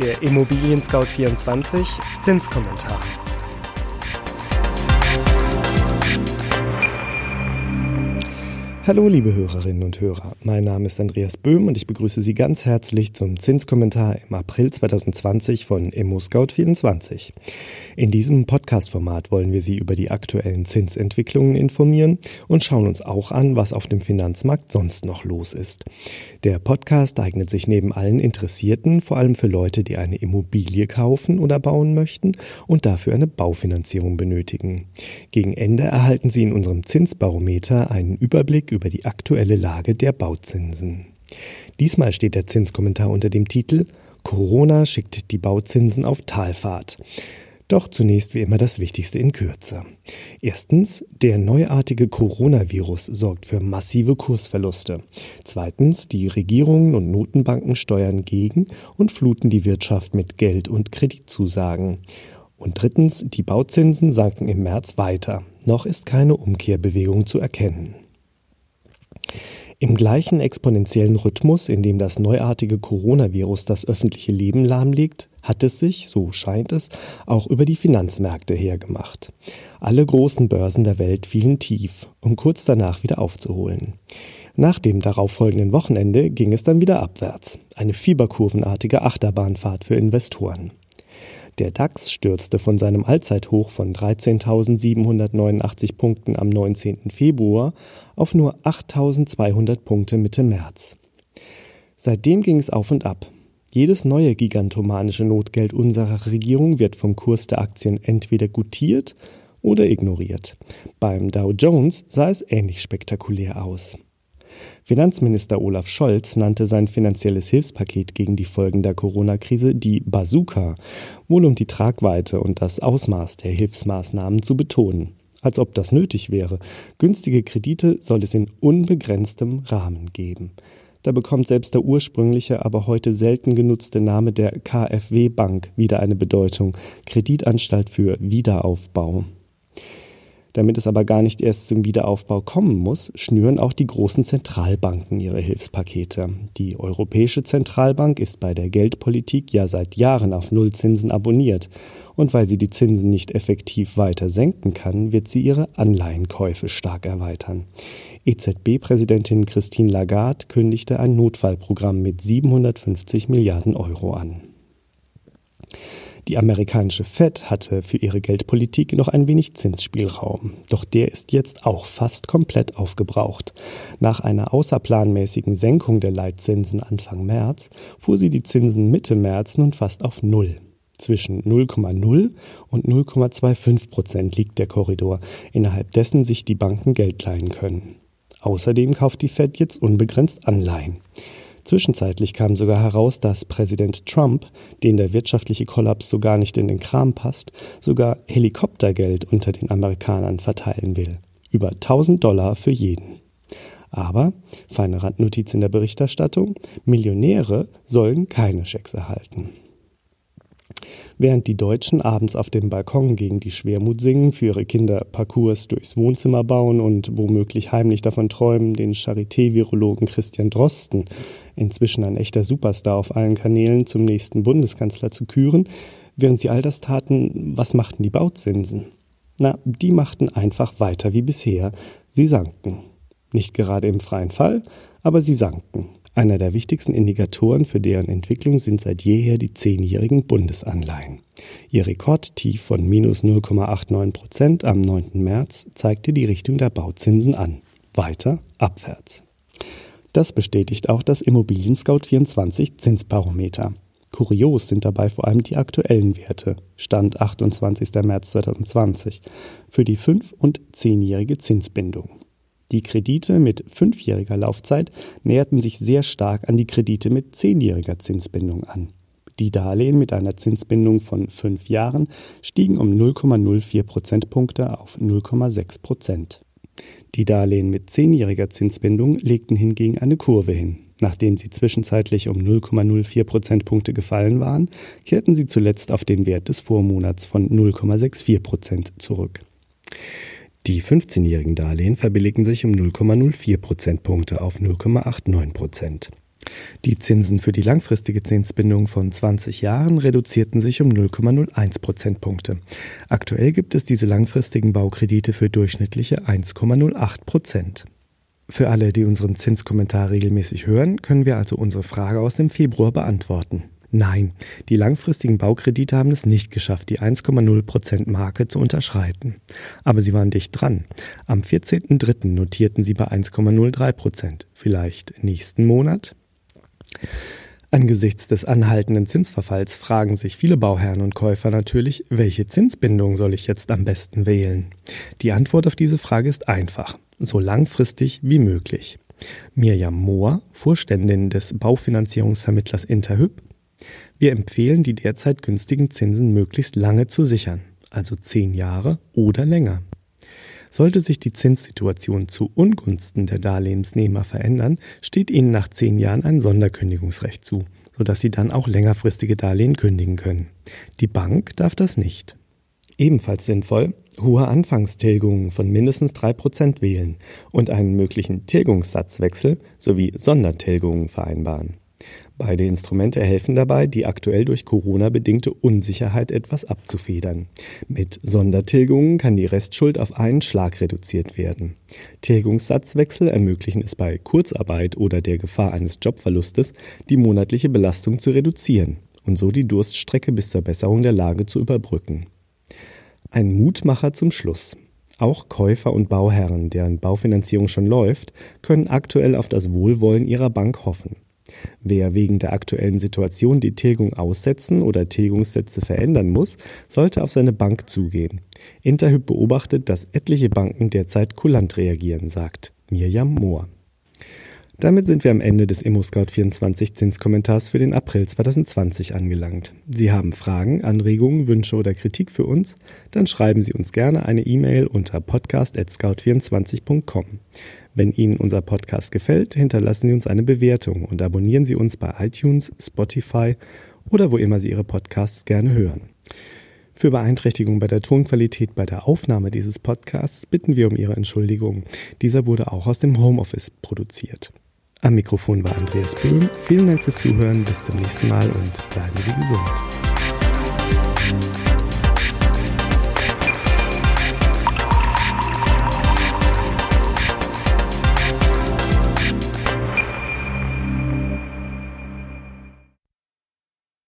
Der Immobilien Scout 24 Zinskommentar. Hallo liebe Hörerinnen und Hörer, mein Name ist Andreas Böhm und ich begrüße Sie ganz herzlich zum Zinskommentar im April 2020 von ImmoScout24. In diesem Podcast-Format wollen wir Sie über die aktuellen Zinsentwicklungen informieren und schauen uns auch an, was auf dem Finanzmarkt sonst noch los ist. Der Podcast eignet sich neben allen Interessierten vor allem für Leute, die eine Immobilie kaufen oder bauen möchten und dafür eine Baufinanzierung benötigen. Gegen Ende erhalten Sie in unserem Zinsbarometer einen Überblick über die aktuelle Lage der Bauzinsen. Diesmal steht der Zinskommentar unter dem Titel Corona schickt die Bauzinsen auf Talfahrt. Doch zunächst wie immer das Wichtigste in Kürze. Erstens, der neuartige Coronavirus sorgt für massive Kursverluste. Zweitens, die Regierungen und Notenbanken steuern gegen und fluten die Wirtschaft mit Geld- und Kreditzusagen. Und drittens, die Bauzinsen sanken im März weiter. Noch ist keine Umkehrbewegung zu erkennen. Im gleichen exponentiellen Rhythmus, in dem das neuartige Coronavirus das öffentliche Leben lahmlegt, hat es sich, so scheint es, auch über die Finanzmärkte hergemacht. Alle großen Börsen der Welt fielen tief, um kurz danach wieder aufzuholen. Nach dem darauffolgenden Wochenende ging es dann wieder abwärts, eine fieberkurvenartige Achterbahnfahrt für Investoren. Der DAX stürzte von seinem Allzeithoch von 13.789 Punkten am 19. Februar auf nur 8.200 Punkte Mitte März. Seitdem ging es auf und ab. Jedes neue gigantomanische Notgeld unserer Regierung wird vom Kurs der Aktien entweder gutiert oder ignoriert. Beim Dow Jones sah es ähnlich spektakulär aus. Finanzminister Olaf Scholz nannte sein finanzielles Hilfspaket gegen die Folgen der Corona-Krise die Bazooka, wohl um die Tragweite und das Ausmaß der Hilfsmaßnahmen zu betonen. Als ob das nötig wäre. Günstige Kredite soll es in unbegrenztem Rahmen geben. Da bekommt selbst der ursprüngliche, aber heute selten genutzte Name der KfW Bank wieder eine Bedeutung. Kreditanstalt für Wiederaufbau. Damit es aber gar nicht erst zum Wiederaufbau kommen muss, schnüren auch die großen Zentralbanken ihre Hilfspakete. Die Europäische Zentralbank ist bei der Geldpolitik ja seit Jahren auf Nullzinsen abonniert. Und weil sie die Zinsen nicht effektiv weiter senken kann, wird sie ihre Anleihenkäufe stark erweitern. EZB-Präsidentin Christine Lagarde kündigte ein Notfallprogramm mit 750 Milliarden Euro an. Die amerikanische Fed hatte für ihre Geldpolitik noch ein wenig Zinsspielraum, doch der ist jetzt auch fast komplett aufgebraucht. Nach einer außerplanmäßigen Senkung der Leitzinsen Anfang März fuhr sie die Zinsen Mitte März nun fast auf Null. Zwischen 0,0 und 0,25 Prozent liegt der Korridor, innerhalb dessen sich die Banken Geld leihen können. Außerdem kauft die Fed jetzt unbegrenzt Anleihen. Zwischenzeitlich kam sogar heraus, dass Präsident Trump, den der wirtschaftliche Kollaps so gar nicht in den Kram passt, sogar Helikoptergeld unter den Amerikanern verteilen will. Über 1000 Dollar für jeden. Aber, feine Randnotiz in der Berichterstattung, Millionäre sollen keine Schecks erhalten. Während die Deutschen abends auf dem Balkon gegen die Schwermut singen, für ihre Kinder Parcours durchs Wohnzimmer bauen und womöglich heimlich davon träumen, den Charité-Virologen Christian Drosten, inzwischen ein echter Superstar auf allen Kanälen, zum nächsten Bundeskanzler zu küren, während sie all das taten, was machten die Bauzinsen? Na, die machten einfach weiter wie bisher. Sie sanken. Nicht gerade im freien Fall, aber sie sanken. Einer der wichtigsten Indikatoren für deren Entwicklung sind seit jeher die zehnjährigen Bundesanleihen. Ihr Rekordtief von minus 0,89 Prozent am 9. März zeigte die Richtung der Bauzinsen an. Weiter abwärts. Das bestätigt auch das Immobilien Scout 24 Zinsbarometer. Kurios sind dabei vor allem die aktuellen Werte, Stand 28. März 2020, für die 5- und 10-jährige Zinsbindung. Die Kredite mit fünfjähriger Laufzeit näherten sich sehr stark an die Kredite mit zehnjähriger Zinsbindung an. Die Darlehen mit einer Zinsbindung von fünf Jahren stiegen um 0,04 Prozentpunkte auf 0,6 Prozent. Die Darlehen mit zehnjähriger Zinsbindung legten hingegen eine Kurve hin. Nachdem sie zwischenzeitlich um 0,04 Prozentpunkte gefallen waren, kehrten sie zuletzt auf den Wert des Vormonats von 0,64 Prozent zurück. Die 15-jährigen Darlehen verbilligen sich um 0,04 Prozentpunkte auf 0,89 Prozent. Die Zinsen für die langfristige Zinsbindung von 20 Jahren reduzierten sich um 0,01 Prozentpunkte. Aktuell gibt es diese langfristigen Baukredite für durchschnittliche 1,08 Prozent. Für alle, die unseren Zinskommentar regelmäßig hören, können wir also unsere Frage aus dem Februar beantworten. Nein, die langfristigen Baukredite haben es nicht geschafft, die 1,0 Prozent Marke zu unterschreiten. Aber sie waren dicht dran. Am 14.03. notierten sie bei 1,03 Prozent. Vielleicht nächsten Monat? Angesichts des anhaltenden Zinsverfalls fragen sich viele Bauherren und Käufer natürlich, welche Zinsbindung soll ich jetzt am besten wählen? Die Antwort auf diese Frage ist einfach, so langfristig wie möglich. Mirjam Mohr, Vorständin des Baufinanzierungsvermittlers Interhyp, wir empfehlen, die derzeit günstigen Zinsen möglichst lange zu sichern, also zehn Jahre oder länger. Sollte sich die Zinssituation zu Ungunsten der Darlehensnehmer verändern, steht ihnen nach zehn Jahren ein Sonderkündigungsrecht zu, sodass sie dann auch längerfristige Darlehen kündigen können. Die Bank darf das nicht. Ebenfalls sinnvoll, hohe Anfangstilgungen von mindestens drei Prozent wählen und einen möglichen Tilgungssatzwechsel sowie Sondertilgungen vereinbaren. Beide Instrumente helfen dabei, die aktuell durch Corona bedingte Unsicherheit etwas abzufedern. Mit Sondertilgungen kann die Restschuld auf einen Schlag reduziert werden. Tilgungssatzwechsel ermöglichen es bei Kurzarbeit oder der Gefahr eines Jobverlustes, die monatliche Belastung zu reduzieren und so die Durststrecke bis zur Besserung der Lage zu überbrücken. Ein Mutmacher zum Schluss. Auch Käufer und Bauherren, deren Baufinanzierung schon läuft, können aktuell auf das Wohlwollen ihrer Bank hoffen. Wer wegen der aktuellen Situation die Tilgung aussetzen oder Tilgungssätze verändern muss, sollte auf seine Bank zugehen. Interhyp beobachtet, dass etliche Banken derzeit kulant reagieren, sagt Mirjam Mohr. Damit sind wir am Ende des ImmoScout24 Zinskommentars für den April 2020 angelangt. Sie haben Fragen, Anregungen, Wünsche oder Kritik für uns? Dann schreiben Sie uns gerne eine E-Mail unter podcast.scout24.com. Wenn Ihnen unser Podcast gefällt, hinterlassen Sie uns eine Bewertung und abonnieren Sie uns bei iTunes, Spotify oder wo immer Sie Ihre Podcasts gerne hören. Für Beeinträchtigungen bei der Tonqualität bei der Aufnahme dieses Podcasts bitten wir um Ihre Entschuldigung. Dieser wurde auch aus dem Homeoffice produziert. Am Mikrofon war Andreas Böhm. Vielen Dank fürs Zuhören. Bis zum nächsten Mal und bleiben Sie gesund.